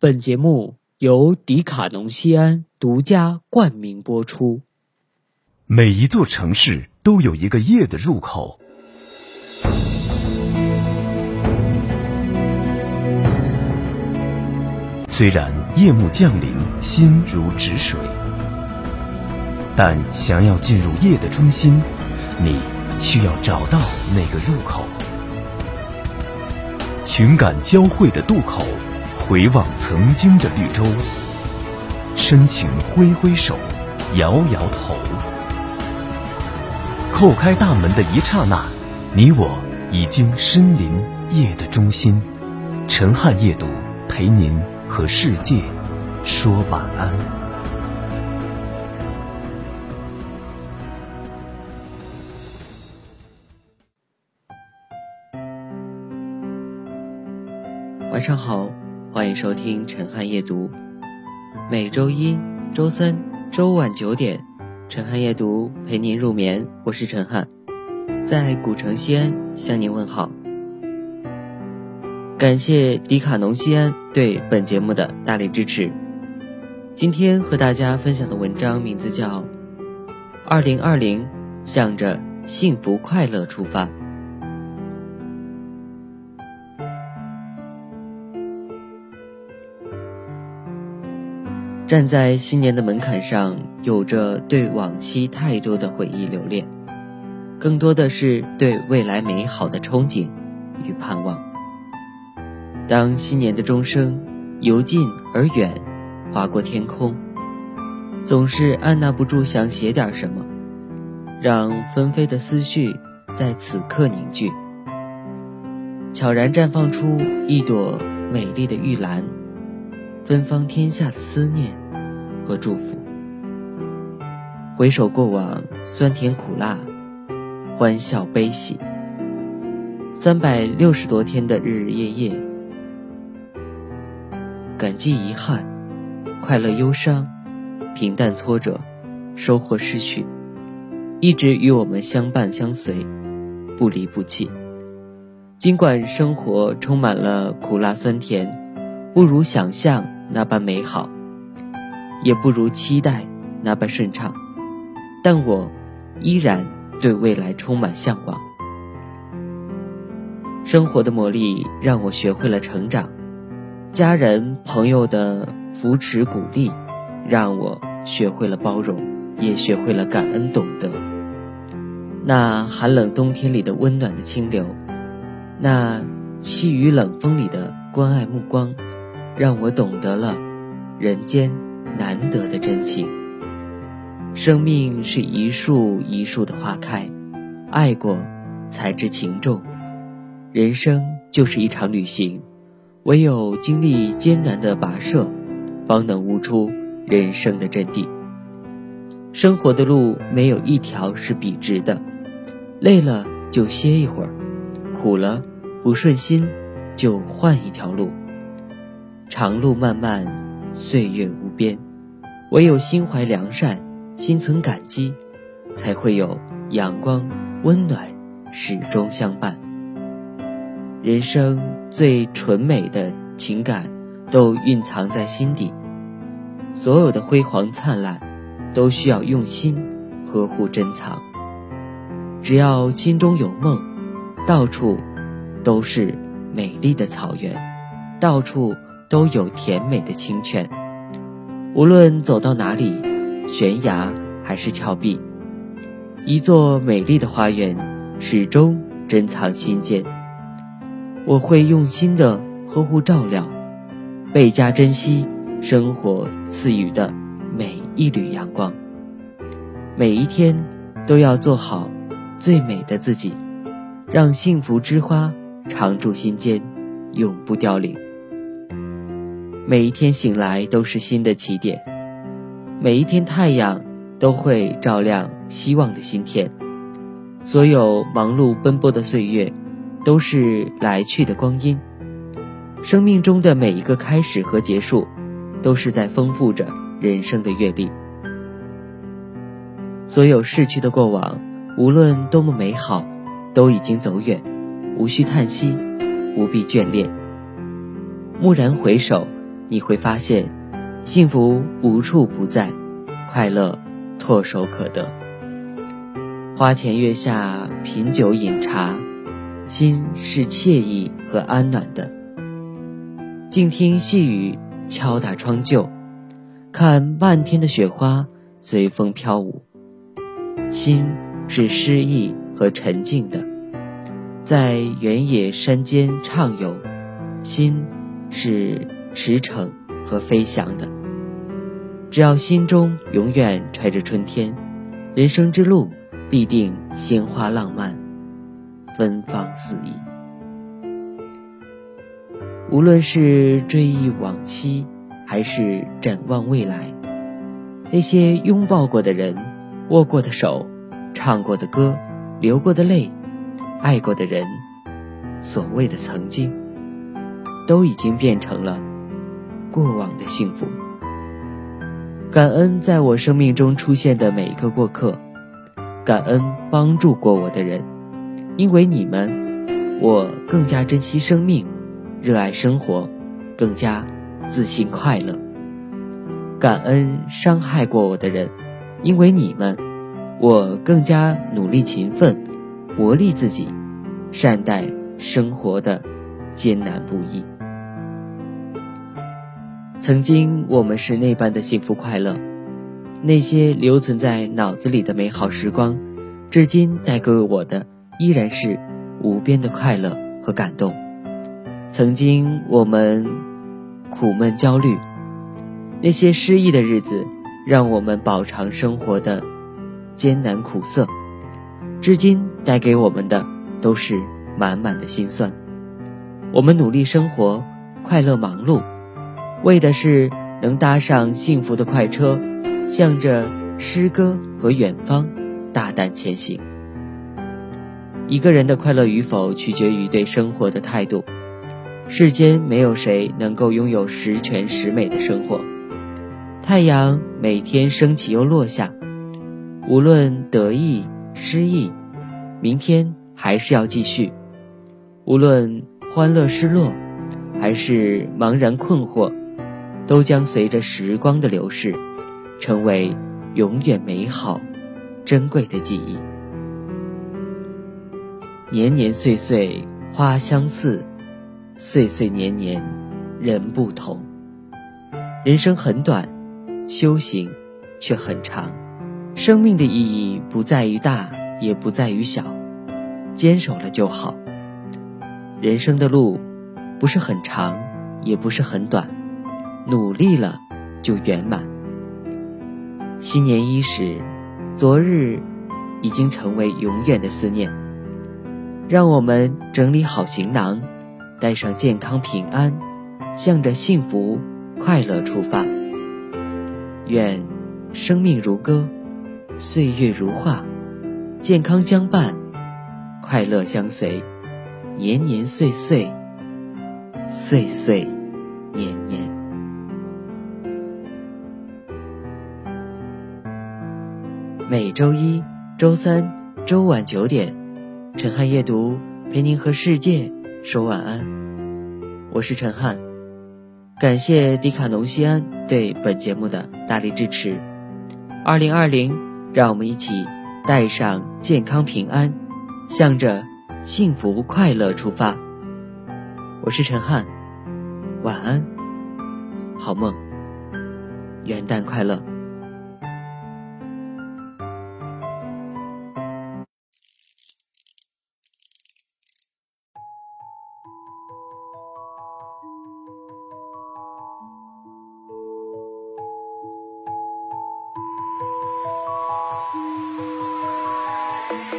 本节目由迪卡侬西安独家冠名播出。每一座城市都有一个夜的入口，虽然夜幕降临，心如止水，但想要进入夜的中心，你需要找到那个入口。情感交汇的渡口，回望曾经的绿洲，深情挥挥手，摇摇头。叩开大门的一刹那，你我已经身临夜的中心。陈汉夜读陪您和世界说晚安。晚上好，欢迎收听陈汉夜读。每周一、周三、周晚九点，陈汉夜读陪您入眠。我是陈汉，在古城西安向您问好。感谢迪卡侬西安对本节目的大力支持。今天和大家分享的文章名字叫《二零二零向着幸福快乐出发》。站在新年的门槛上，有着对往期太多的回忆留恋，更多的是对未来美好的憧憬与盼望。当新年的钟声由近而远，划过天空，总是按捺不住想写点什么，让纷飞的思绪在此刻凝聚，悄然绽放出一朵美丽的玉兰。芬芳天下的思念和祝福。回首过往，酸甜苦辣，欢笑悲喜，三百六十多天的日日夜夜，感激遗憾，快乐忧伤，平淡挫折，收获失去，一直与我们相伴相随，不离不弃。尽管生活充满了苦辣酸甜，不如想象。那般美好，也不如期待那般顺畅，但我依然对未来充满向往。生活的磨砺让我学会了成长，家人朋友的扶持鼓励让我学会了包容，也学会了感恩懂得。那寒冷冬天里的温暖的清流，那凄雨冷风里的关爱目光。让我懂得了人间难得的真情。生命是一树一树的花开，爱过才知情重。人生就是一场旅行，唯有经历艰难的跋涉，方能悟出人生的真谛。生活的路没有一条是笔直的，累了就歇一会儿，苦了不顺心就换一条路。长路漫漫，岁月无边，唯有心怀良善，心存感激，才会有阳光温暖始终相伴。人生最纯美的情感都蕴藏在心底，所有的辉煌灿烂都需要用心呵护珍藏。只要心中有梦，到处都是美丽的草原，到处。都有甜美的清泉，无论走到哪里，悬崖还是峭壁，一座美丽的花园始终珍藏心间。我会用心的呵护照料，倍加珍惜生活赐予的每一缕阳光。每一天都要做好最美的自己，让幸福之花常驻心间，永不凋零。每一天醒来都是新的起点，每一天太阳都会照亮希望的新天。所有忙碌奔波的岁月，都是来去的光阴。生命中的每一个开始和结束，都是在丰富着人生的阅历。所有逝去的过往，无论多么美好，都已经走远，无需叹息，不必眷恋。蓦然回首。你会发现，幸福无处不在，快乐唾手可得。花前月下，品酒饮茶，心是惬意和安暖的。静听细雨敲打窗旧，看漫天的雪花随风飘舞，心是诗意和沉静的。在原野山间畅游，心是驰骋和飞翔的。只要心中永远揣着春天，人生之路必定鲜花浪漫，芬芳四溢。无论是追忆往昔，还是展望未来，那些拥抱过的人，握过的手，唱过的歌，流过的泪。爱过的人，所谓的曾经，都已经变成了过往的幸福。感恩在我生命中出现的每一个过客，感恩帮助过我的人，因为你们，我更加珍惜生命，热爱生活，更加自信快乐。感恩伤害过我的人，因为你们，我更加努力勤奋。磨砺自己，善待生活的艰难不易。曾经我们是那般的幸福快乐，那些留存在脑子里的美好时光，至今带给我的依然是无边的快乐和感动。曾经我们苦闷焦虑，那些失意的日子，让我们饱尝生活的艰难苦涩。至今带给我们的都是满满的心酸。我们努力生活，快乐忙碌，为的是能搭上幸福的快车，向着诗歌和远方大胆前行。一个人的快乐与否，取决于对生活的态度。世间没有谁能够拥有十全十美的生活。太阳每天升起又落下，无论得意。失意，明天还是要继续。无论欢乐失落，还是茫然困惑，都将随着时光的流逝，成为永远美好、珍贵的记忆。年年岁岁花相似，岁岁年年人不同。人生很短，修行却很长。生命的意义不在于大，也不在于小，坚守了就好。人生的路不是很长，也不是很短，努力了就圆满。新年伊始，昨日已经成为永远的思念。让我们整理好行囊，带上健康平安，向着幸福快乐出发。愿生命如歌。岁月如画，健康相伴，快乐相随，年年岁岁，岁岁年年。每周一、周三、周晚九点，陈汉夜读陪您和世界说晚安。我是陈汉，感谢迪卡侬西安对本节目的大力支持。二零二零。让我们一起带上健康平安，向着幸福快乐出发。我是陈汉，晚安，好梦，元旦快乐。好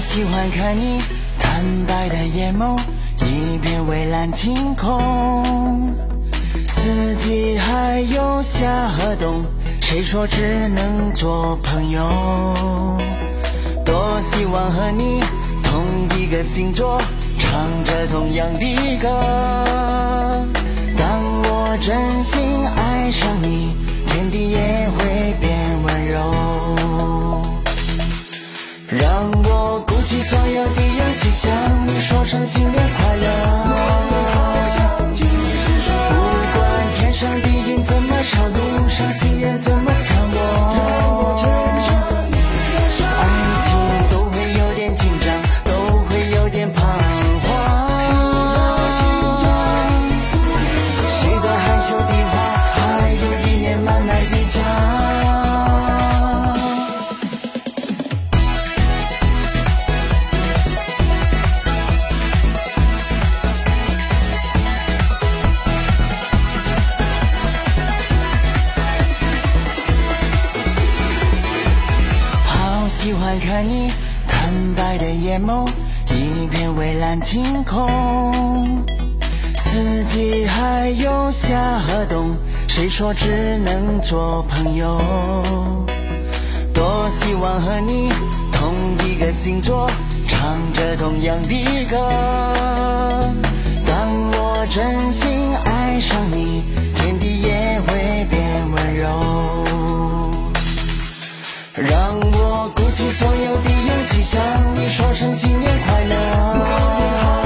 喜欢看你坦白的眼眸，一片蔚蓝晴空。四季还有夏和冬，谁说只能做朋友？多希望和你同一个星座唱着同样的歌。当我真心爱上你天地也会变温柔。让我鼓起所有的勇气向你说声新年快乐。看你坦白的眼眸，一片蔚蓝晴空。四季还有夏和冬，谁说只能做朋友？多希望和你同一个星座，唱着同样的歌。当我真心爱上你，天地也会变温柔。让我鼓起所有的勇气，向你说声新年快乐。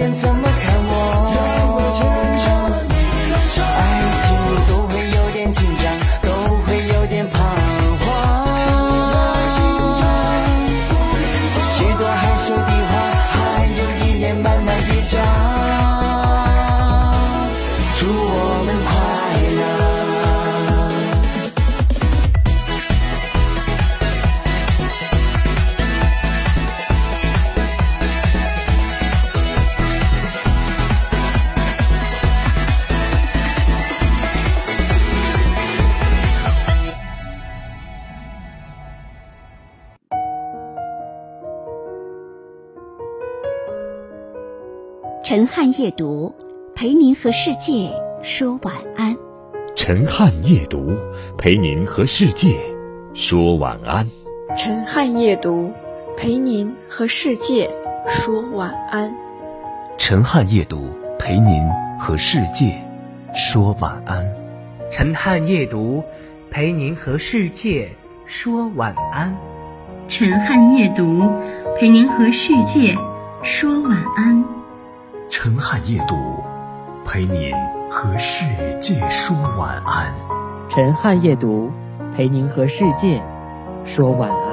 comienzan 陈汉夜读，陪您和世界说晚安。陈汉夜读，陪您和世界说晚安。陈汉夜读，陪您和世界说晚安。陈汉夜读，陪您和世界说晚安。陈汉夜读，陪您和世界说晚安。陈汉夜读，陪您和世界说晚安。陈汉夜读，陪您和世界说晚安。陈汉夜读，陪您和世界说晚安。